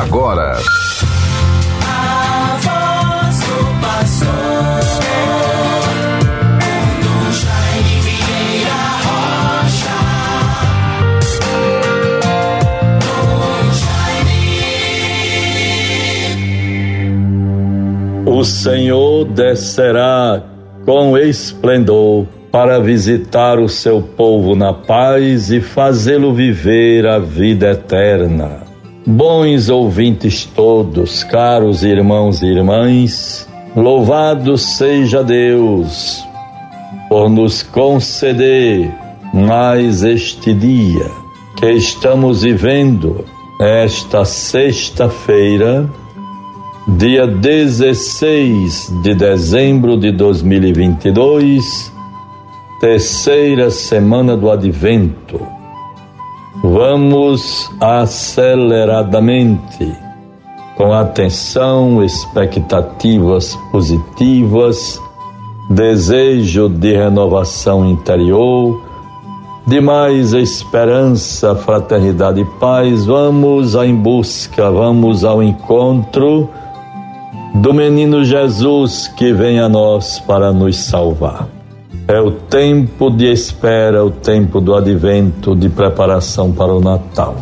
agora. O Senhor descerá com esplendor para visitar o seu povo na paz e fazê-lo viver a vida eterna. Bons ouvintes todos, caros irmãos e irmãs, louvado seja Deus por nos conceder mais este dia que estamos vivendo, esta sexta-feira, dia 16 de dezembro de 2022 terceira semana do Advento. Vamos aceleradamente, com atenção, expectativas positivas, desejo de renovação interior, de mais esperança, fraternidade e paz, vamos em busca, vamos ao encontro do menino Jesus que vem a nós para nos salvar. É o tempo de espera, o tempo do advento, de preparação para o Natal.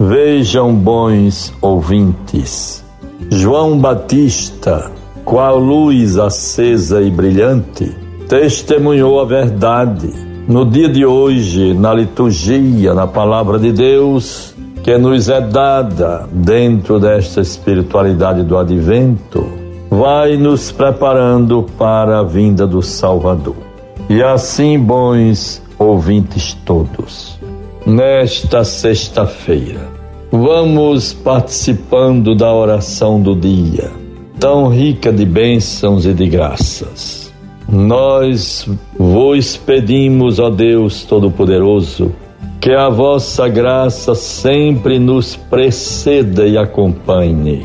Vejam, bons ouvintes, João Batista, qual luz acesa e brilhante, testemunhou a verdade. No dia de hoje, na liturgia, na palavra de Deus, que nos é dada dentro desta espiritualidade do advento, vai nos preparando para a vinda do Salvador. E assim, bons ouvintes todos, nesta sexta-feira, vamos participando da oração do dia, tão rica de bênçãos e de graças. Nós vos pedimos, ó Deus Todo-Poderoso, que a vossa graça sempre nos preceda e acompanhe,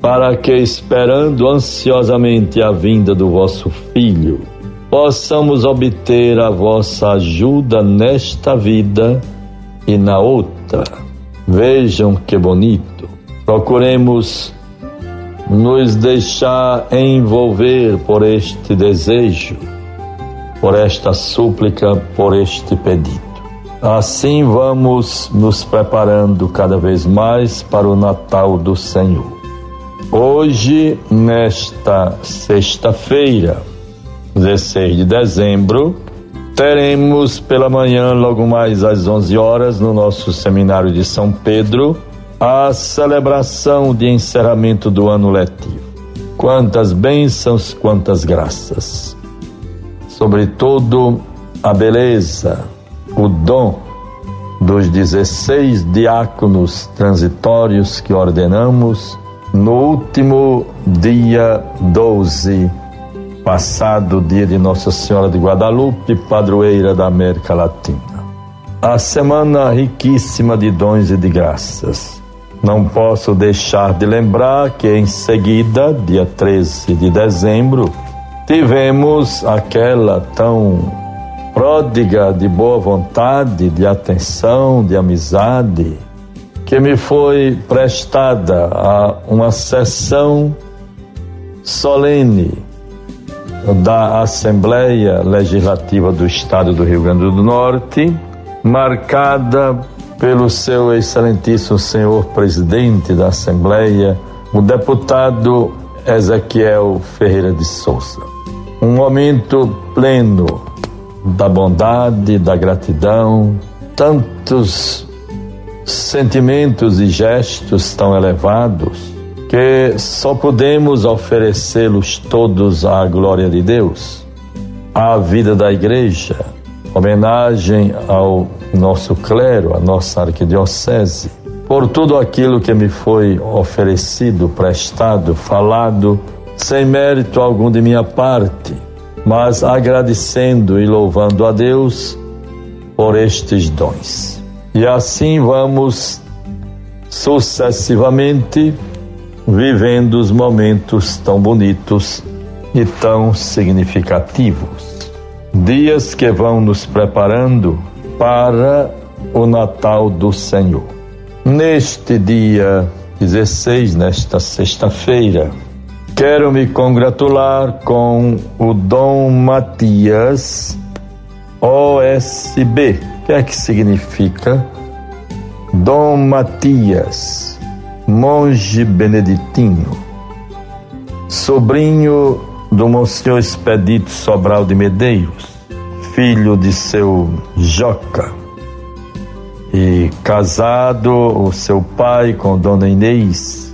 para que, esperando ansiosamente a vinda do vosso Filho, possamos obter a vossa ajuda nesta vida e na outra. Vejam que bonito. Procuremos nos deixar envolver por este desejo, por esta súplica, por este pedido. Assim vamos nos preparando cada vez mais para o Natal do Senhor. Hoje, nesta sexta-feira, 16 de dezembro, teremos pela manhã, logo mais às 11 horas, no nosso seminário de São Pedro, a celebração de encerramento do ano letivo. Quantas bênçãos, quantas graças. Sobretudo a beleza, o dom dos 16 diáconos transitórios que ordenamos no último dia 12 passado dia de Nossa Senhora de Guadalupe, padroeira da América Latina. A semana riquíssima de dons e de graças. Não posso deixar de lembrar que em seguida, dia 13 de dezembro, tivemos aquela tão pródiga de boa vontade, de atenção, de amizade, que me foi prestada a uma sessão solene da Assembleia Legislativa do Estado do Rio Grande do Norte, marcada pelo seu excelentíssimo senhor presidente da Assembleia, o deputado Ezequiel Ferreira de Souza. Um momento pleno da bondade, da gratidão, tantos sentimentos e gestos tão elevados que só podemos oferecê-los todos à glória de Deus, à vida da igreja, homenagem ao nosso clero, à nossa arquidiocese, por tudo aquilo que me foi oferecido, prestado, falado, sem mérito algum de minha parte, mas agradecendo e louvando a Deus por estes dons. E assim vamos sucessivamente vivendo os momentos tão bonitos e tão significativos. Dias que vão nos preparando para o Natal do Senhor. Neste dia 16, nesta sexta-feira. Quero me congratular com o Dom Matias OSB. O que é que significa? Dom Matias, monge beneditino, sobrinho do Monsenhor Expedito Sobral de Medeiros, filho de seu Joca, e casado o seu pai com Dona Inês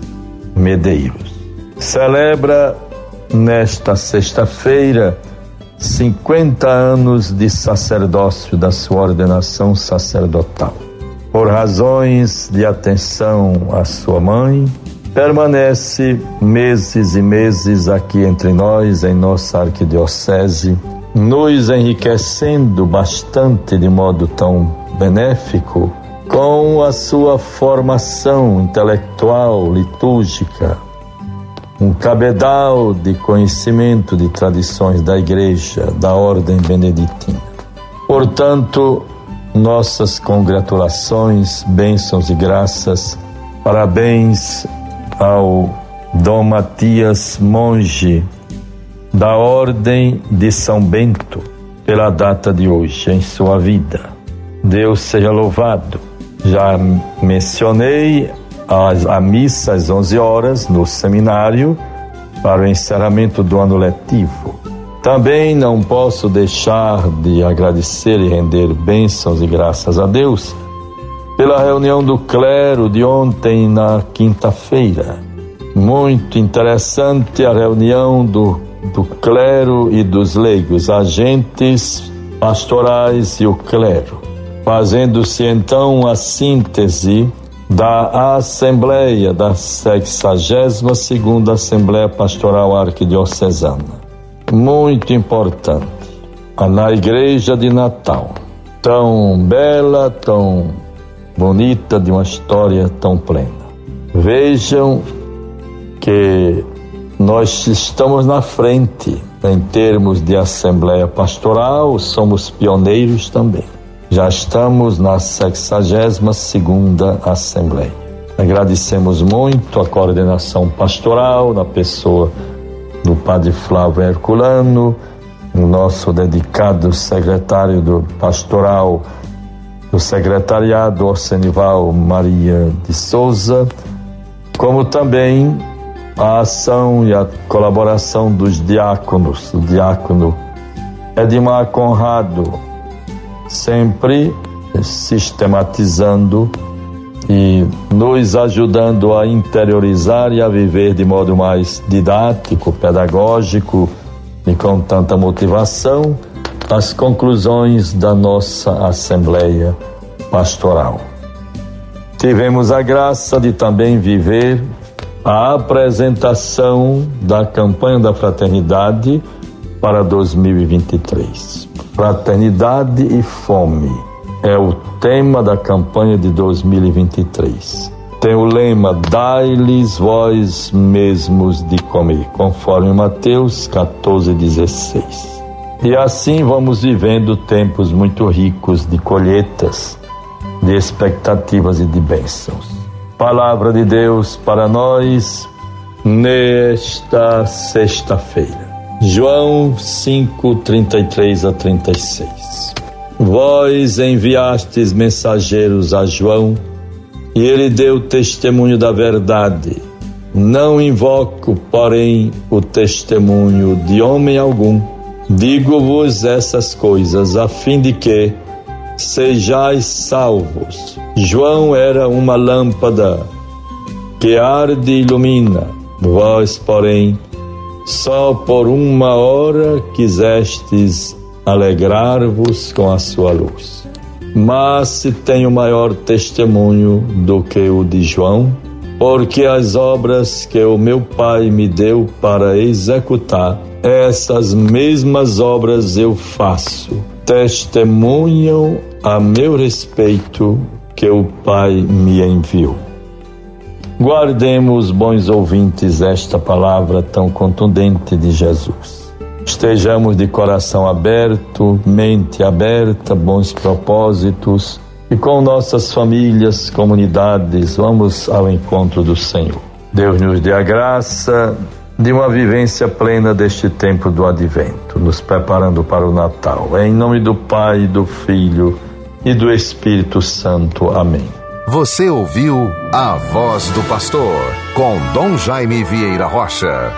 Medeiros. Celebra nesta sexta-feira 50 anos de sacerdócio da sua ordenação sacerdotal. Por razões de atenção à sua mãe, permanece meses e meses aqui entre nós, em nossa arquidiocese, nos enriquecendo bastante de modo tão benéfico com a sua formação intelectual, litúrgica, um cabedal de conhecimento de tradições da Igreja, da Ordem Beneditina. Portanto, nossas congratulações, bênçãos e graças, parabéns ao Dom Matias Monge, da Ordem de São Bento, pela data de hoje em sua vida. Deus seja louvado. Já mencionei a, a missa às 11 horas no seminário para o encerramento do ano letivo. Também não posso deixar de agradecer e render bênçãos e graças a Deus pela reunião do clero de ontem na quinta-feira. Muito interessante a reunião do, do clero e dos leigos, agentes pastorais e o clero, fazendo-se então a síntese da Assembleia da 62 segunda Assembleia Pastoral Arquidiocesana. Muito importante. Na igreja de Natal, tão bela, tão bonita, de uma história tão plena. Vejam que nós estamos na frente em termos de Assembleia Pastoral, somos pioneiros também. Já estamos na 62ª Assembleia. Agradecemos muito a coordenação pastoral na pessoa do Padre Flávio Herculano, o nosso dedicado secretário do pastoral do secretariado Orsenival Maria de Souza, como também a ação e a colaboração dos diáconos, o diácono Edmar Conrado, sempre sistematizando e nos ajudando a interiorizar e a viver de modo mais didático, pedagógico e com tanta motivação as conclusões da nossa Assembleia Pastoral. Tivemos a graça de também viver a apresentação da campanha da fraternidade para 2023. Fraternidade e fome é o tema da campanha de 2023. Tem o lema Dai-lhes vós mesmos de comer, conforme Mateus 14:16. E assim vamos vivendo tempos muito ricos de colheitas, de expectativas e de bênçãos. Palavra de Deus para nós nesta sexta-feira. João 5, 33 a 36. Vós enviastes mensageiros a João, e ele deu testemunho da verdade. Não invoco, porém, o testemunho de homem algum. Digo-vos essas coisas, a fim de que sejais salvos. João era uma lâmpada que arde e ilumina. Vós, porém, só por uma hora quisestes alegrar-vos com a sua luz. Mas se tenho maior testemunho do que o de João, porque as obras que o meu Pai me deu para executar, essas mesmas obras eu faço, testemunham a meu respeito que o Pai me enviou. Guardemos, bons ouvintes, esta palavra tão contundente de Jesus. Estejamos de coração aberto, mente aberta, bons propósitos, e com nossas famílias, comunidades, vamos ao encontro do Senhor. Deus nos dê a graça de uma vivência plena deste tempo do advento, nos preparando para o Natal. Em nome do Pai, do Filho e do Espírito Santo. Amém. Você ouviu a voz do pastor com Dom Jaime Vieira Rocha.